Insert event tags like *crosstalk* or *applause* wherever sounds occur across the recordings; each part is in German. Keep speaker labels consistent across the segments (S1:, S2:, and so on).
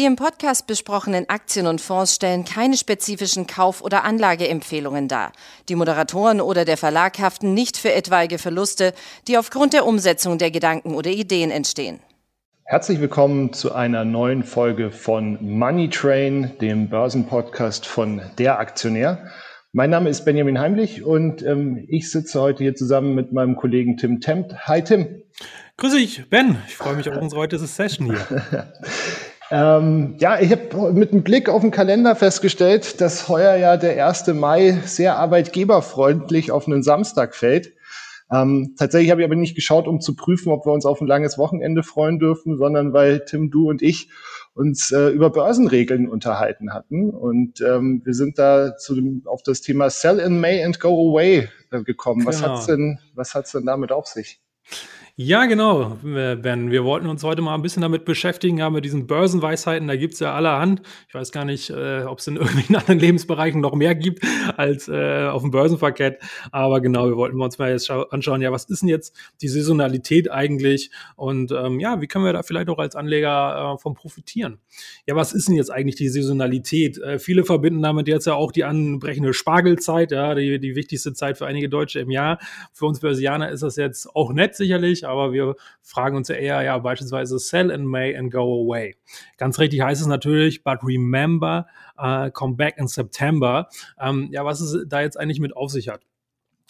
S1: Die im Podcast besprochenen Aktien und Fonds stellen keine spezifischen Kauf- oder Anlageempfehlungen dar. Die Moderatoren oder der Verlag haften nicht für etwaige Verluste, die aufgrund der Umsetzung der Gedanken oder Ideen entstehen.
S2: Herzlich willkommen zu einer neuen Folge von Money Train, dem Börsenpodcast von Der Aktionär. Mein Name ist Benjamin Heimlich und ähm, ich sitze heute hier zusammen mit meinem Kollegen Tim Tempt. Hi Tim.
S3: Grüß dich, Ben. Ich freue mich auf unsere heutige Session hier. *laughs*
S2: Ähm, ja, ich habe mit einem Blick auf den Kalender festgestellt, dass heuer ja der 1. Mai sehr arbeitgeberfreundlich auf einen Samstag fällt. Ähm, tatsächlich habe ich aber nicht geschaut, um zu prüfen, ob wir uns auf ein langes Wochenende freuen dürfen, sondern weil Tim, du und ich uns äh, über Börsenregeln unterhalten hatten. Und ähm, wir sind da zu dem, auf das Thema Sell in May and Go Away äh, gekommen. Genau. Was hat's denn, was hat's denn damit auf sich?
S3: Ja, genau, Ben. Wir wollten uns heute mal ein bisschen damit beschäftigen, ja, mit diesen Börsenweisheiten. Da gibt's ja allerhand. Ich weiß gar nicht, äh, ob es in *laughs* irgendwelchen anderen Lebensbereichen noch mehr gibt als äh, auf dem Börsenparkett. Aber genau, wir wollten uns mal jetzt anschauen, ja, was ist denn jetzt die Saisonalität eigentlich? Und ähm, ja, wie können wir da vielleicht auch als Anleger äh, von profitieren? Ja, was ist denn jetzt eigentlich die Saisonalität? Äh, viele verbinden damit jetzt ja auch die anbrechende Spargelzeit, ja, die, die wichtigste Zeit für einige Deutsche im Jahr. Für uns Börsianer ist das jetzt auch nett sicherlich, aber wir fragen uns ja eher, ja, beispielsweise sell in May and go away. Ganz richtig heißt es natürlich, but remember, uh, come back in September. Ähm, ja, was es da jetzt eigentlich mit auf sich hat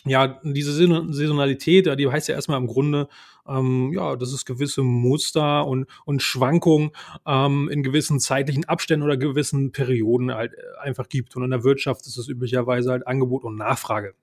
S3: ja, diese Saisonalität, die heißt ja erstmal im Grunde, ähm, ja, dass es gewisse Muster und, und Schwankungen ähm, in gewissen zeitlichen Abständen oder gewissen Perioden halt äh, einfach gibt. Und in der Wirtschaft ist es üblicherweise halt Angebot und Nachfrage.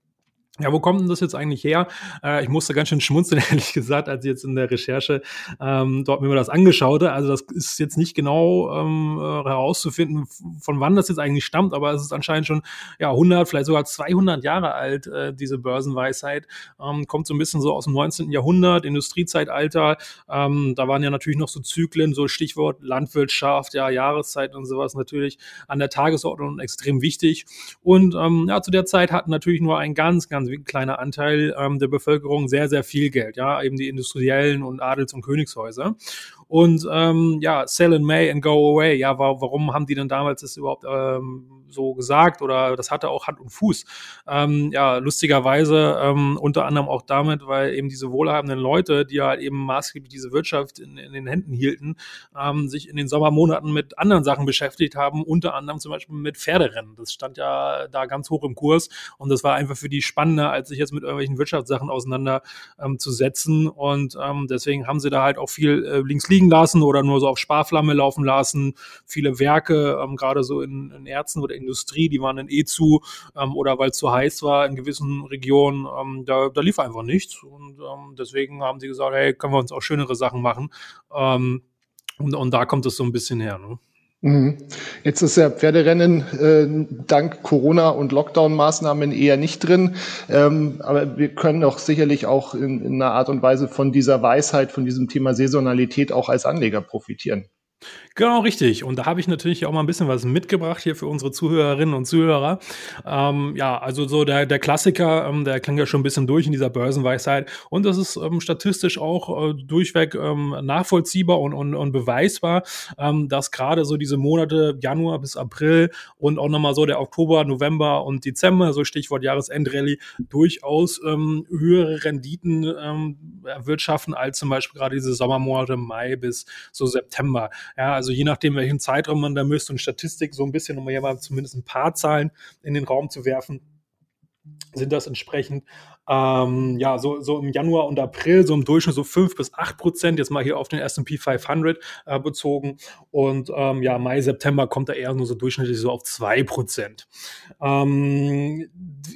S3: Ja, wo kommt denn das jetzt eigentlich her? Äh, ich musste ganz schön schmunzeln, *laughs* ehrlich gesagt, als ich jetzt in der Recherche ähm, dort mir das angeschaute. Also das ist jetzt nicht genau ähm, äh, herauszufinden, von wann das jetzt eigentlich stammt, aber es ist anscheinend schon ja 100, vielleicht sogar 200 Jahre alt, äh, diese Börsenweisheit. Ähm, kommt so ein bisschen so aus dem 19. Jahrhundert, Industriezeitalter. Ähm, da waren ja natürlich noch so Zyklen, so Stichwort Landwirtschaft, ja, Jahreszeit und sowas natürlich an der Tagesordnung extrem wichtig. Und ähm, ja, zu der Zeit hatten natürlich nur ein ganz, ganz ein kleiner Anteil ähm, der Bevölkerung sehr, sehr viel Geld, ja, eben die Industriellen und Adels- und Königshäuser. Und ähm, ja, sell in May and go away. Ja, warum haben die denn damals das überhaupt ähm, so gesagt oder das hatte auch Hand und Fuß. Ähm, ja, lustigerweise ähm, unter anderem auch damit, weil eben diese wohlhabenden Leute, die halt eben maßgeblich diese Wirtschaft in, in den Händen hielten, ähm, sich in den Sommermonaten mit anderen Sachen beschäftigt haben, unter anderem zum Beispiel mit Pferderennen. Das stand ja da ganz hoch im Kurs und das war einfach für die spannender, als sich jetzt mit irgendwelchen Wirtschaftssachen auseinanderzusetzen. Ähm, und ähm, deswegen haben sie da halt auch viel äh, links liegen lassen oder nur so auf Sparflamme laufen lassen. Viele Werke, ähm, gerade so in, in Erzen oder Industrie, die waren dann eh zu ähm, oder weil es zu heiß war in gewissen Regionen, ähm, da, da lief einfach nichts. Und ähm, deswegen haben sie gesagt, hey, können wir uns auch schönere Sachen machen. Ähm, und, und da kommt es so ein bisschen her. Ne?
S2: Mhm. Jetzt ist ja Pferderennen äh, dank Corona und Lockdown-Maßnahmen eher nicht drin, ähm, aber wir können doch sicherlich auch in, in einer Art und Weise von dieser Weisheit, von diesem Thema Saisonalität auch als Anleger profitieren.
S3: Genau, richtig. Und da habe ich natürlich auch mal ein bisschen was mitgebracht hier für unsere Zuhörerinnen und Zuhörer. Ähm, ja, also so der, der Klassiker, ähm, der klingt ja schon ein bisschen durch in dieser Börsenweisheit. Und das ist ähm, statistisch auch äh, durchweg ähm, nachvollziehbar und, und, und beweisbar, ähm, dass gerade so diese Monate Januar bis April und auch nochmal so der Oktober, November und Dezember, so Stichwort Jahresendrallye, durchaus ähm, höhere Renditen erwirtschaften als zum Beispiel gerade diese Sommermonate Mai bis so September. Ja, also je nachdem, welchen Zeitraum man da müsste und Statistik so ein bisschen, um ja mal zumindest ein paar Zahlen in den Raum zu werfen, sind das entsprechend ähm, ja, so, so im Januar und April so im Durchschnitt so fünf bis acht Prozent, jetzt mal hier auf den S&P 500 äh, bezogen. Und ähm, ja, Mai, September kommt da eher nur so durchschnittlich so auf zwei Prozent. Ähm,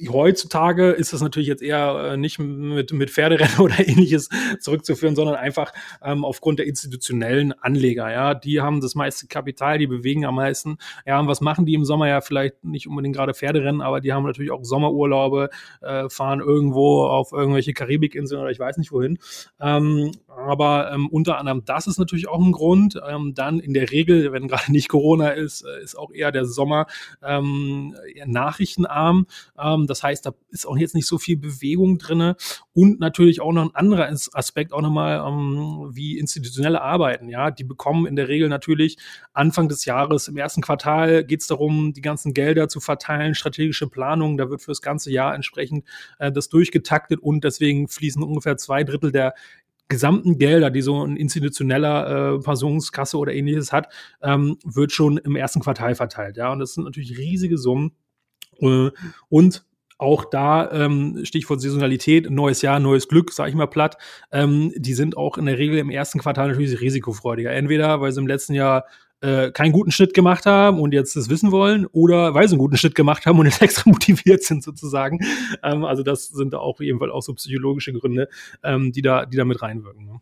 S3: heutzutage ist das natürlich jetzt eher äh, nicht mit, mit Pferderennen *laughs* oder ähnliches zurückzuführen, sondern einfach ähm, aufgrund der institutionellen Anleger, ja, die haben das meiste Kapital, die bewegen am meisten, ja, und was machen die im Sommer? Ja vielleicht nicht unbedingt gerade Pferderennen, aber die haben natürlich auch Sommerurlaube, äh, fahren irgendwo auf irgendwelche Karibikinseln oder ich weiß nicht wohin. Ähm, aber ähm, unter anderem das ist natürlich auch ein Grund. Ähm, dann in der Regel, wenn gerade nicht Corona ist, äh, ist auch eher der Sommer ähm, eher nachrichtenarm. Ähm, das heißt, da ist auch jetzt nicht so viel Bewegung drinne und natürlich auch noch ein anderer Aspekt, auch nochmal ähm, wie institutionelle Arbeiten. Ja, die bekommen in der Regel natürlich Anfang des Jahres, im ersten Quartal geht es darum, die ganzen Gelder zu verteilen, strategische Planung, da wird fürs ganze Jahr entsprechend äh, das durchgetaktet und deswegen fließen ungefähr zwei Drittel der gesamten Gelder, die so ein institutioneller äh, Pensionskasse oder ähnliches hat, ähm, wird schon im ersten Quartal verteilt. Ja, und das sind natürlich riesige Summen. Äh, und auch da ähm, Stichwort Saisonalität, neues Jahr, neues Glück, sage ich mal platt, ähm, die sind auch in der Regel im ersten Quartal natürlich risikofreudiger. Entweder, weil sie im letzten Jahr äh, keinen guten Schnitt gemacht haben und jetzt das wissen wollen oder weil sie einen guten Schnitt gemacht haben und jetzt *laughs* extra motiviert sind sozusagen. Ähm, also das sind da auch jedenfalls auch so psychologische Gründe, ähm, die da, die da mit reinwirken. Ne?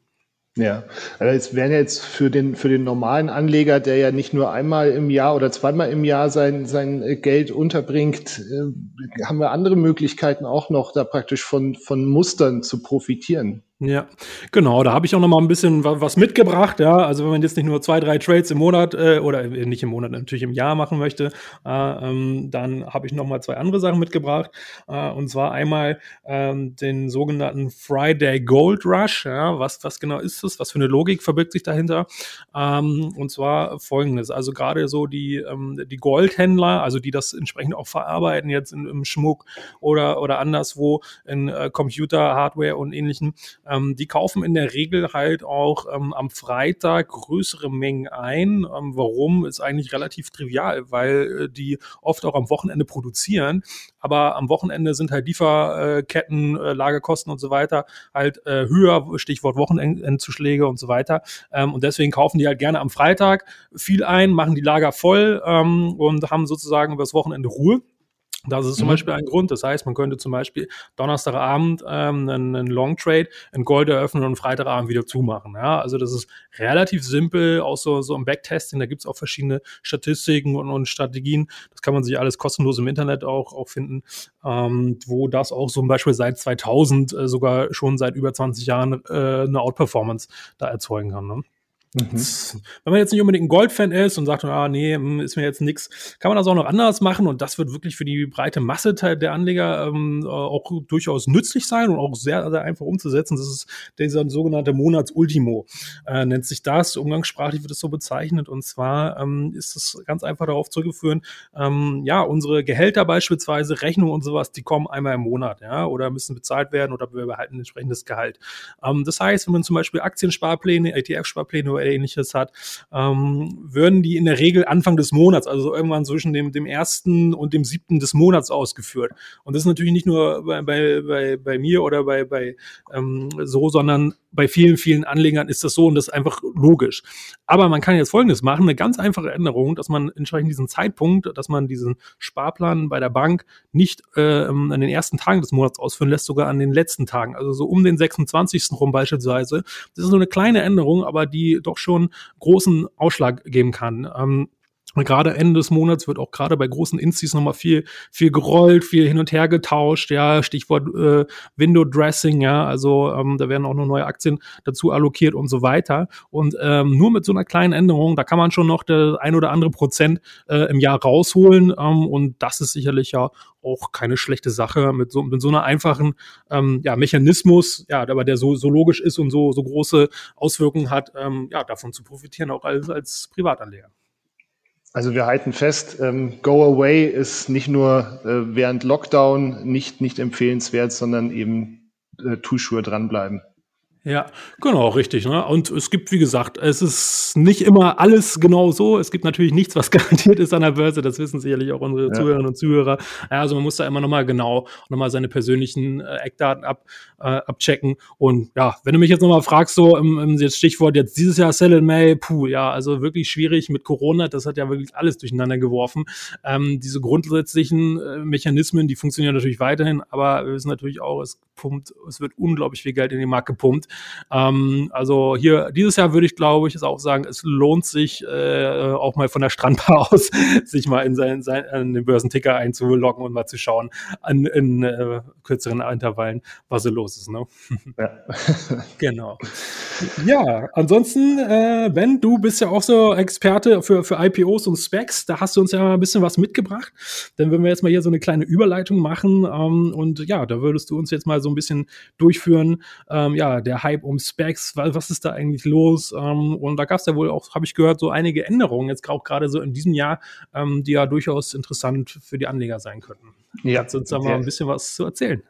S2: Ja, also es wären jetzt für den, für den normalen Anleger, der ja nicht nur einmal im Jahr oder zweimal im Jahr sein, sein Geld unterbringt, äh, haben wir andere Möglichkeiten auch noch, da praktisch von, von Mustern zu profitieren.
S3: Ja, genau. Da habe ich auch noch mal ein bisschen was mitgebracht. Ja, also wenn man jetzt nicht nur zwei, drei Trades im Monat äh, oder nicht im Monat, natürlich im Jahr machen möchte, äh, ähm, dann habe ich noch mal zwei andere Sachen mitgebracht. Äh, und zwar einmal ähm, den sogenannten Friday Gold Rush. Ja, was was genau ist das? Was für eine Logik verbirgt sich dahinter? Ähm, und zwar Folgendes: Also gerade so die ähm, die Goldhändler, also die das entsprechend auch verarbeiten jetzt in, im Schmuck oder oder anderswo in äh, Computer, Hardware und ähnlichen ähm, die kaufen in der Regel halt auch ähm, am Freitag größere Mengen ein. Ähm, warum ist eigentlich relativ trivial, weil äh, die oft auch am Wochenende produzieren. Aber am Wochenende sind halt Lieferketten, äh, Lagerkosten und so weiter halt äh, höher, Stichwort Wochenendzuschläge und so weiter. Ähm, und deswegen kaufen die halt gerne am Freitag viel ein, machen die Lager voll ähm, und haben sozusagen übers Wochenende Ruhe. Das ist zum mhm. Beispiel ein Grund. Das heißt, man könnte zum Beispiel Donnerstagabend ähm, einen, einen Long Trade in Gold eröffnen und Freitagabend wieder zumachen. Ja, also das ist relativ simpel, auch so, so im Backtesting. Da gibt es auch verschiedene Statistiken und, und, Strategien. Das kann man sich alles kostenlos im Internet auch, auch finden, ähm, wo das auch zum Beispiel seit 2000 äh, sogar schon seit über 20 Jahren äh, eine Outperformance da erzeugen kann. Ne? Mhm. Wenn man jetzt nicht unbedingt ein Goldfan ist und sagt, ah, nee, hm, ist mir jetzt nix, kann man das auch noch anders machen und das wird wirklich für die breite Masse der Anleger ähm, auch durchaus nützlich sein und auch sehr, sehr einfach umzusetzen. Das ist dieser sogenannte Monatsultimo, äh, nennt sich das. Umgangssprachlich wird es so bezeichnet und zwar ähm, ist es ganz einfach darauf zurückgeführen, ähm, ja, unsere Gehälter beispielsweise, Rechnungen und sowas, die kommen einmal im Monat, ja, oder müssen bezahlt werden oder wir behalten ein entsprechendes Gehalt. Ähm, das heißt, wenn man zum Beispiel Aktiensparpläne, ETF-Sparpläne oder ähnliches hat, ähm, würden die in der Regel Anfang des Monats, also irgendwann zwischen dem, dem ersten und dem siebten des Monats ausgeführt. Und das ist natürlich nicht nur bei, bei, bei, bei mir oder bei, bei ähm, so, sondern bei vielen, vielen Anlegern ist das so und das ist einfach logisch. Aber man kann jetzt Folgendes machen, eine ganz einfache Änderung, dass man entsprechend diesen Zeitpunkt, dass man diesen Sparplan bei der Bank nicht äh, an den ersten Tagen des Monats ausführen lässt, sogar an den letzten Tagen, also so um den 26. rum beispielsweise. Das ist so eine kleine Änderung, aber die doch schon großen Ausschlag geben kann. Ähm, und gerade Ende des Monats wird auch gerade bei großen Instis nochmal viel, viel gerollt, viel hin und her getauscht, ja, Stichwort äh, Window Dressing, ja, also ähm, da werden auch noch neue Aktien dazu allokiert und so weiter. Und ähm, nur mit so einer kleinen Änderung, da kann man schon noch der ein oder andere Prozent äh, im Jahr rausholen. Ähm, und das ist sicherlich ja auch keine schlechte Sache mit so, mit so einer einfachen ähm, ja, Mechanismus, ja, aber der so, so logisch ist und so, so große Auswirkungen hat, ähm, ja, davon zu profitieren, auch als, als Privatanleger.
S2: Also wir halten fest, ähm, Go Away ist nicht nur äh, während Lockdown nicht, nicht empfehlenswert, sondern eben äh, Tuschur dranbleiben.
S3: Ja, genau, richtig. Ne? Und es gibt, wie gesagt, es ist nicht immer alles genau so. Es gibt natürlich nichts, was *laughs* garantiert ist an der Börse. Das wissen sicherlich auch unsere ja. Zuhörerinnen und Zuhörer. Ja, also man muss da immer nochmal genau, nochmal seine persönlichen äh, Eckdaten ab, äh, abchecken. Und ja, wenn du mich jetzt nochmal fragst, so im, im jetzt Stichwort jetzt dieses Jahr Sell in May, puh, ja, also wirklich schwierig mit Corona. Das hat ja wirklich alles durcheinander geworfen. Ähm, diese grundsätzlichen äh, Mechanismen, die funktionieren natürlich weiterhin, aber wir wissen natürlich auch, es pumpt, es wird unglaublich viel Geld in den Markt gepumpt. Ähm, also hier, dieses Jahr würde ich, glaube ich, auch sagen, es lohnt sich äh, auch mal von der Strandbar *laughs* aus, sich mal in, sein, sein, in den Börsenticker einzuloggen und mal zu schauen an, in äh, kürzeren Intervallen, was so los ist. Ne? *laughs* Ja. *laughs* genau. Ja, ansonsten, äh, Ben, du bist ja auch so Experte für, für IPOs und Specs. Da hast du uns ja mal ein bisschen was mitgebracht. Dann würden wir jetzt mal hier so eine kleine Überleitung machen. Ähm, und ja, da würdest du uns jetzt mal so ein bisschen durchführen. Ähm, ja, der Hype um Specs, was, was ist da eigentlich los? Ähm, und da gab es ja wohl auch, habe ich gehört, so einige Änderungen, jetzt auch gerade so in diesem Jahr, ähm, die ja durchaus interessant für die Anleger sein könnten. Ja. Kannst du uns da mal ein bisschen was zu erzählen?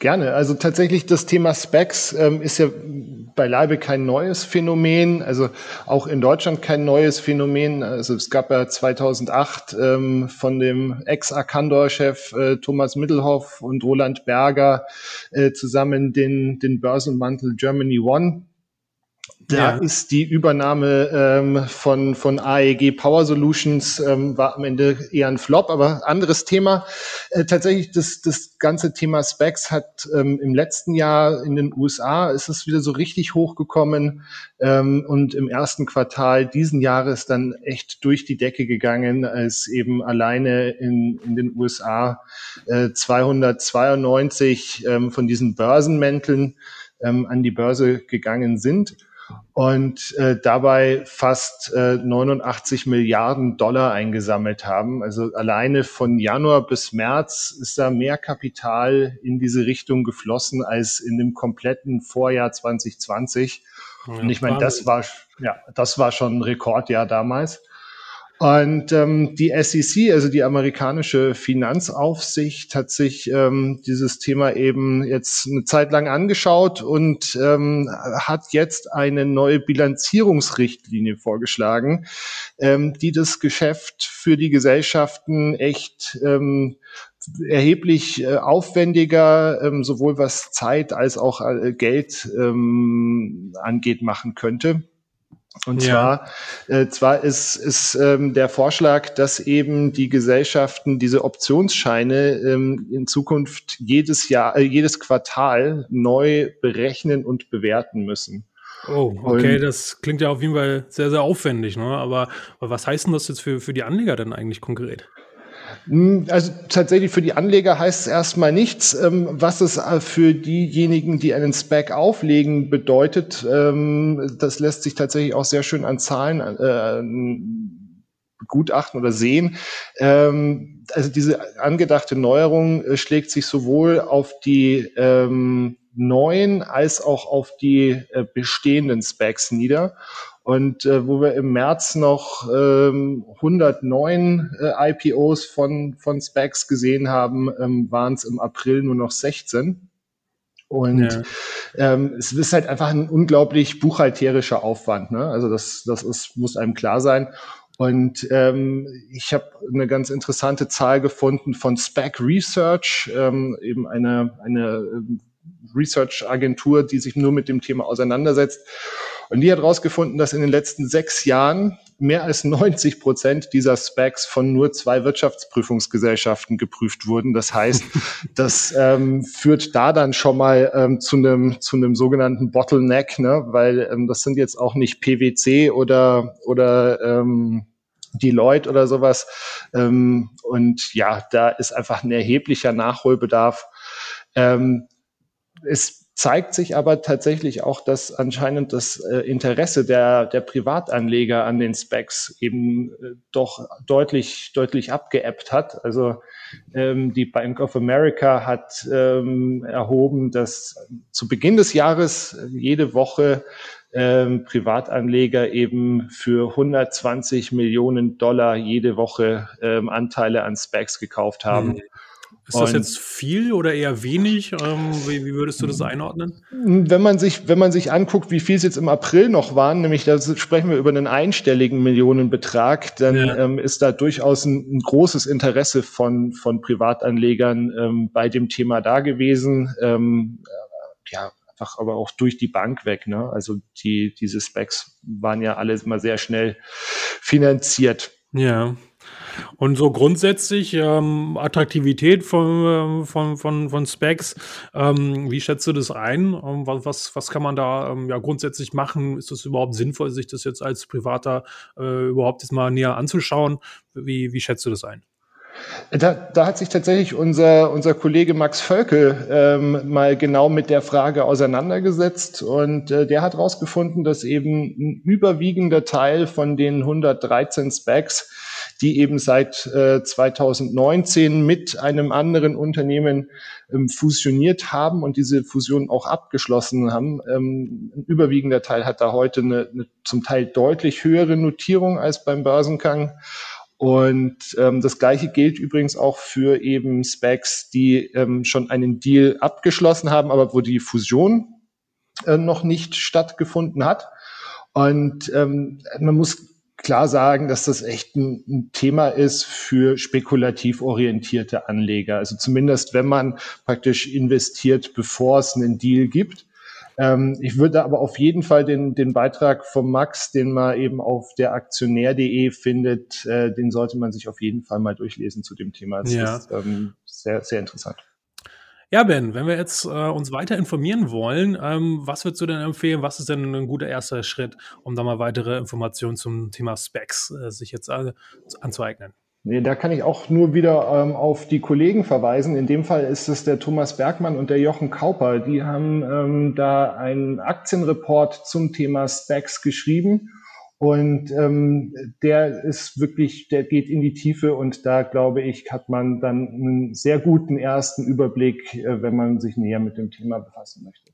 S2: Gerne. Also tatsächlich das Thema Specs ähm, ist ja beileibe kein neues Phänomen, also auch in Deutschland kein neues Phänomen. Also es gab ja 2008 ähm, von dem Ex-Arcandor-Chef äh, Thomas Mittelhoff und Roland Berger äh, zusammen den, den Börsenmantel Germany One da ja. ist die Übernahme ähm, von, von AEG Power Solutions ähm, war am Ende eher ein Flop, aber anderes Thema. Äh, tatsächlich, das, das ganze Thema Specs hat ähm, im letzten Jahr in den USA ist es wieder so richtig hochgekommen ähm, und im ersten Quartal diesen Jahres dann echt durch die Decke gegangen, als eben alleine in, in den USA äh, 292 ähm, von diesen Börsenmänteln ähm, an die Börse gegangen sind und äh, dabei fast äh, 89 Milliarden Dollar eingesammelt haben. Also alleine von Januar bis März ist da mehr Kapital in diese Richtung geflossen als in dem kompletten Vorjahr 2020. Ja, Und ich meine, das war ja, das war schon ein Rekordjahr damals. Und ähm, die SEC, also die amerikanische Finanzaufsicht, hat sich ähm, dieses Thema eben jetzt eine Zeit lang angeschaut und ähm, hat jetzt eine neue Bilanzierungsrichtlinie vorgeschlagen, ähm, die das Geschäft für die Gesellschaften echt ähm, erheblich äh, aufwendiger, ähm, sowohl was Zeit als auch äh, Geld ähm, angeht, machen könnte. Und ja. zwar, äh, zwar ist, ist ähm, der Vorschlag, dass eben die Gesellschaften diese Optionsscheine ähm, in Zukunft jedes Jahr, äh, jedes Quartal neu berechnen und bewerten müssen.
S3: Oh, okay, und, das klingt ja auf jeden Fall sehr, sehr aufwendig, ne? Aber, aber was heißt denn das jetzt für, für die Anleger denn eigentlich konkret?
S2: Hm, also tatsächlich für die Anleger heißt es erstmal nichts. Ähm, was es äh, für diejenigen, die einen Spec auflegen, bedeutet, ähm, das lässt sich tatsächlich auch sehr schön an Zahlen äh, gutachten oder sehen. Ähm, also diese angedachte Neuerung äh, schlägt sich sowohl auf die neuen als auch auf die bestehenden Specs nieder. Und äh, wo wir im März noch ähm, 109 äh, IPOs von, von Specs gesehen haben, ähm, waren es im April nur noch 16. Und ja. ähm, es ist halt einfach ein unglaublich buchhalterischer Aufwand. Ne? Also das, das ist, muss einem klar sein. Und ähm, ich habe eine ganz interessante Zahl gefunden von Spec Research, ähm, eben eine, eine ähm, Research-Agentur, die sich nur mit dem Thema auseinandersetzt. Und die hat herausgefunden, dass in den letzten sechs Jahren mehr als 90 Prozent dieser Specs von nur zwei Wirtschaftsprüfungsgesellschaften geprüft wurden. Das heißt, *laughs* das ähm, führt da dann schon mal ähm, zu einem zu einem sogenannten Bottleneck, ne? weil ähm, das sind jetzt auch nicht PwC oder oder ähm, Deloitte oder sowas. Ähm, und ja, da ist einfach ein erheblicher Nachholbedarf. Ähm, es zeigt sich aber tatsächlich auch, dass anscheinend das äh, Interesse der, der Privatanleger an den Specs eben äh, doch deutlich, deutlich abgeebbt hat. Also ähm, die Bank of America hat ähm, erhoben, dass zu Beginn des Jahres jede Woche ähm, Privatanleger eben für 120 Millionen Dollar jede Woche ähm, Anteile an Specs gekauft haben. Mhm.
S3: Ist das jetzt viel oder eher wenig? Ähm, wie, wie, würdest du das einordnen?
S2: Wenn man sich, wenn man sich anguckt, wie viel es jetzt im April noch waren, nämlich da sprechen wir über einen einstelligen Millionenbetrag, dann ja. ähm, ist da durchaus ein, ein, großes Interesse von, von Privatanlegern ähm, bei dem Thema da gewesen. Ähm, ja, einfach aber auch durch die Bank weg. Ne? Also die, diese Specs waren ja alle immer sehr schnell finanziert.
S3: Ja. Und so grundsätzlich ähm, Attraktivität von, ähm, von, von, von Specs, ähm, wie schätzt du das ein? Ähm, was, was kann man da ähm, ja grundsätzlich machen? Ist es überhaupt sinnvoll, sich das jetzt als Privater äh, überhaupt jetzt mal näher anzuschauen? Wie, wie schätzt du das ein?
S2: Da, da hat sich tatsächlich unser, unser Kollege Max Völkel ähm, mal genau mit der Frage auseinandergesetzt und äh, der hat herausgefunden, dass eben ein überwiegender Teil von den 113 Specs, die eben seit äh, 2019 mit einem anderen Unternehmen ähm, fusioniert haben und diese Fusion auch abgeschlossen haben, ähm, ein überwiegender Teil hat da heute eine, eine zum Teil deutlich höhere Notierung als beim Börsengang. Und ähm, das gleiche gilt übrigens auch für eben Specs, die ähm, schon einen Deal abgeschlossen haben, aber wo die Fusion äh, noch nicht stattgefunden hat. Und ähm, man muss klar sagen, dass das echt ein, ein, Thema ist für spekulativ orientierte Anleger. Also zumindest, wenn man praktisch investiert, bevor es einen Deal gibt. Ähm, ich würde aber auf jeden Fall den, den Beitrag von Max, den man eben auf der Aktionär.de findet, äh, den sollte man sich auf jeden Fall mal durchlesen zu dem Thema. Das ja. ist ähm, sehr, sehr interessant.
S3: Ja, Ben, wenn wir jetzt äh, uns weiter informieren wollen, ähm, was würdest du denn empfehlen? Was ist denn ein guter erster Schritt, um da mal weitere Informationen zum Thema Specs äh, sich jetzt äh, anzueignen?
S2: Nee, da kann ich auch nur wieder ähm, auf die Kollegen verweisen. In dem Fall ist es der Thomas Bergmann und der Jochen Kauper. Die haben ähm, da einen Aktienreport zum Thema Specs geschrieben. Und ähm, der ist wirklich, der geht in die Tiefe und da glaube ich, hat man dann einen sehr guten ersten Überblick, äh, wenn man sich näher mit dem Thema befassen möchte.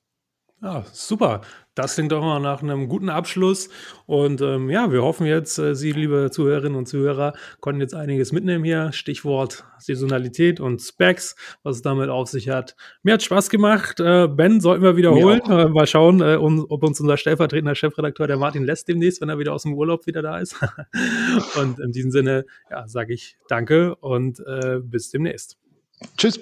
S3: Ja, super. Das klingt doch mal nach einem guten Abschluss. Und ähm, ja, wir hoffen jetzt, äh, Sie, liebe Zuhörerinnen und Zuhörer, konnten jetzt einiges mitnehmen hier. Stichwort Saisonalität und Specs, was es damit auf sich hat. Mir hat Spaß gemacht. Äh, ben, sollten wir wiederholen. Äh, mal schauen, äh, um, ob uns unser stellvertretender Chefredakteur, der Martin lässt demnächst, wenn er wieder aus dem Urlaub wieder da ist. *laughs* und in diesem Sinne, ja, sage ich danke und äh, bis demnächst.
S2: Tschüss.